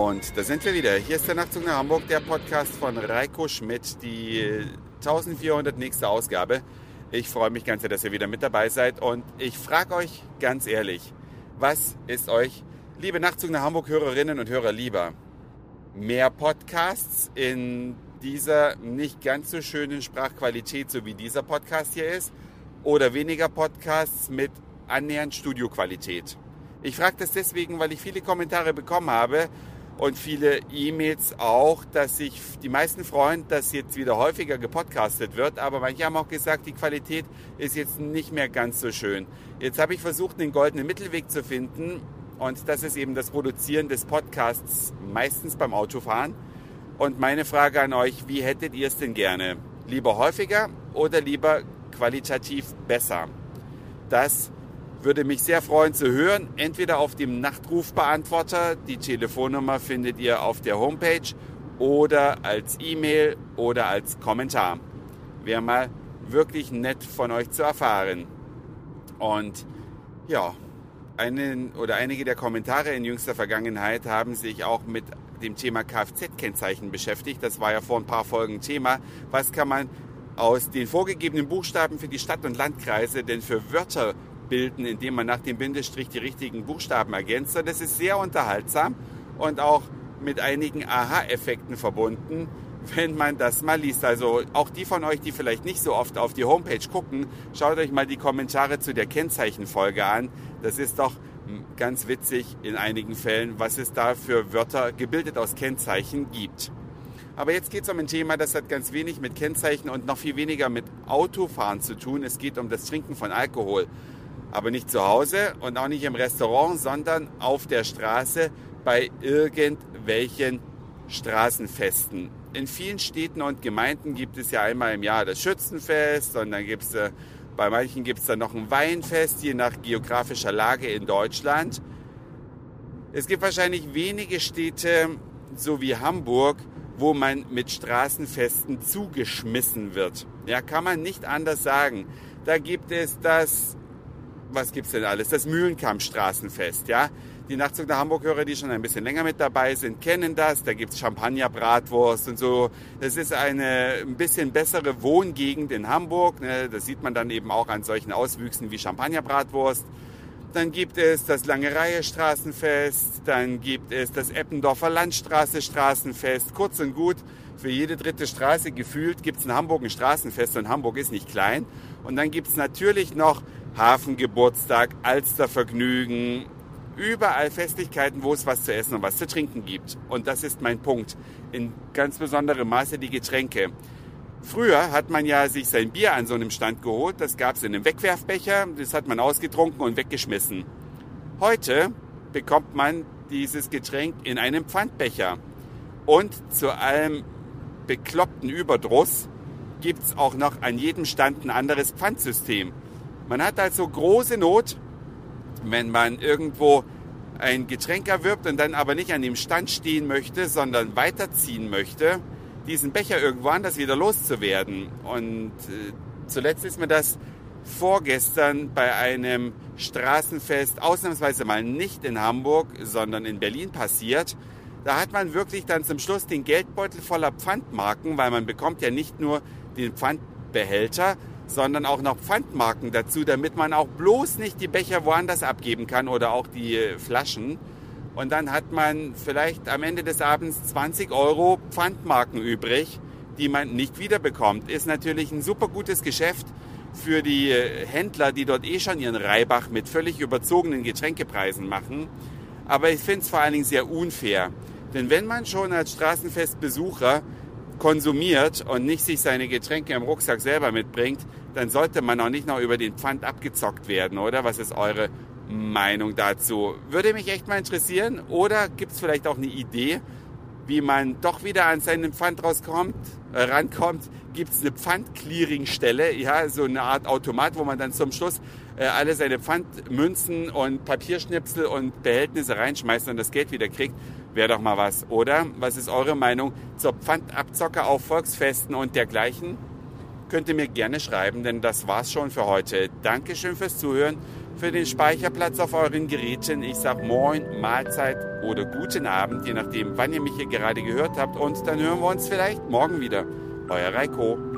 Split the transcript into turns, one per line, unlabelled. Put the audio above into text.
Und da sind wir wieder. Hier ist der Nachtzug nach Hamburg, der Podcast von Reiko Schmidt, die 1400 nächste Ausgabe. Ich freue mich ganz sehr, dass ihr wieder mit dabei seid. Und ich frage euch ganz ehrlich, was ist euch, liebe Nachtzug nach Hamburg Hörerinnen und Hörer, lieber? Mehr Podcasts in dieser nicht ganz so schönen Sprachqualität, so wie dieser Podcast hier ist, oder weniger Podcasts mit annähernd Studioqualität? Ich frage das deswegen, weil ich viele Kommentare bekommen habe und viele E-Mails auch, dass sich die meisten freuen, dass jetzt wieder häufiger gepodcastet wird. Aber manche haben auch gesagt, die Qualität ist jetzt nicht mehr ganz so schön. Jetzt habe ich versucht, den goldenen Mittelweg zu finden. Und das ist eben das Produzieren des Podcasts, meistens beim Autofahren. Und meine Frage an euch, wie hättet ihr es denn gerne? Lieber häufiger oder lieber qualitativ besser? Das würde mich sehr freuen zu hören, entweder auf dem Nachtrufbeantworter, die Telefonnummer findet ihr auf der Homepage, oder als E-Mail oder als Kommentar. Wäre mal wirklich nett von euch zu erfahren. Und ja, einen oder einige der Kommentare in jüngster Vergangenheit haben sich auch mit dem Thema Kfz-Kennzeichen beschäftigt. Das war ja vor ein paar Folgen Thema. Was kann man aus den vorgegebenen Buchstaben für die Stadt- und Landkreise denn für Wörter bilden, indem man nach dem Bindestrich die richtigen Buchstaben ergänzt. Und das ist sehr unterhaltsam und auch mit einigen Aha-Effekten verbunden, wenn man das mal liest. Also auch die von euch, die vielleicht nicht so oft auf die Homepage gucken, schaut euch mal die Kommentare zu der Kennzeichenfolge an. Das ist doch ganz witzig in einigen Fällen, was es da für Wörter gebildet aus Kennzeichen gibt. Aber jetzt geht es um ein Thema, das hat ganz wenig mit Kennzeichen und noch viel weniger mit Autofahren zu tun. Es geht um das Trinken von Alkohol aber nicht zu Hause und auch nicht im Restaurant, sondern auf der Straße bei irgendwelchen Straßenfesten. In vielen Städten und Gemeinden gibt es ja einmal im Jahr das Schützenfest und dann gibt es, äh, bei manchen gibt es dann noch ein Weinfest, je nach geografischer Lage in Deutschland. Es gibt wahrscheinlich wenige Städte, so wie Hamburg, wo man mit Straßenfesten zugeschmissen wird. Ja, kann man nicht anders sagen. Da gibt es das was gibt's denn alles? Das Mühlenkampfstraßenfest, ja. Die Nachtzug nach Hamburg-Hörer, die schon ein bisschen länger mit dabei sind, kennen das. Da gibt's Champagner-Bratwurst und so. Das ist eine ein bisschen bessere Wohngegend in Hamburg. Ne? Das sieht man dann eben auch an solchen Auswüchsen wie Champagner-Bratwurst. Dann gibt es das Lange Reihe Straßenfest. Dann gibt es das Eppendorfer Landstraße Straßenfest. Kurz und gut, für jede dritte Straße gefühlt gibt's in Hamburg ein Straßenfest und Hamburg ist nicht klein. Und dann gibt's natürlich noch Hafengeburtstag, Alstervergnügen, überall Festlichkeiten, wo es was zu essen und was zu trinken gibt. Und das ist mein Punkt. In ganz besonderem Maße die Getränke. Früher hat man ja sich sein Bier an so einem Stand geholt. Das gab es in einem Wegwerfbecher. Das hat man ausgetrunken und weggeschmissen. Heute bekommt man dieses Getränk in einem Pfandbecher. Und zu allem bekloppten Überdruss gibt es auch noch an jedem Stand ein anderes Pfandsystem. Man hat also große Not, wenn man irgendwo ein Getränk erwirbt und dann aber nicht an dem Stand stehen möchte, sondern weiterziehen möchte, diesen Becher irgendwo anders wieder loszuwerden. Und äh, zuletzt ist mir das vorgestern bei einem Straßenfest ausnahmsweise mal nicht in Hamburg, sondern in Berlin passiert. Da hat man wirklich dann zum Schluss den Geldbeutel voller Pfandmarken, weil man bekommt ja nicht nur den Pfandbehälter, sondern auch noch Pfandmarken dazu, damit man auch bloß nicht die Becher woanders abgeben kann oder auch die Flaschen. Und dann hat man vielleicht am Ende des Abends 20 Euro Pfandmarken übrig, die man nicht wiederbekommt. Ist natürlich ein super gutes Geschäft für die Händler, die dort eh schon ihren Reibach mit völlig überzogenen Getränkepreisen machen. Aber ich finde es vor allen Dingen sehr unfair. Denn wenn man schon als Straßenfestbesucher konsumiert und nicht sich seine Getränke im Rucksack selber mitbringt, dann sollte man auch nicht noch über den Pfand abgezockt werden, oder? Was ist eure Meinung dazu? Würde mich echt mal interessieren. Oder gibt es vielleicht auch eine Idee, wie man doch wieder an seinen Pfand rauskommt, äh, rankommt? Gibt es eine Pfandclearingstelle, ja, so eine Art Automat, wo man dann zum Schluss äh, alle seine Pfandmünzen und Papierschnipsel und Behältnisse reinschmeißt und das Geld wieder kriegt? Wäre doch mal was, oder? Was ist eure Meinung zur Pfandabzocke auf Volksfesten und dergleichen? Könnt ihr mir gerne schreiben, denn das war's schon für heute. Dankeschön fürs Zuhören. für den Speicherplatz auf euren Geräten. Ich sage Moin, Mahlzeit oder guten Abend, je nachdem, wann ihr mich hier gerade gehört habt. Und dann hören wir uns vielleicht morgen wieder. Euer Reiko.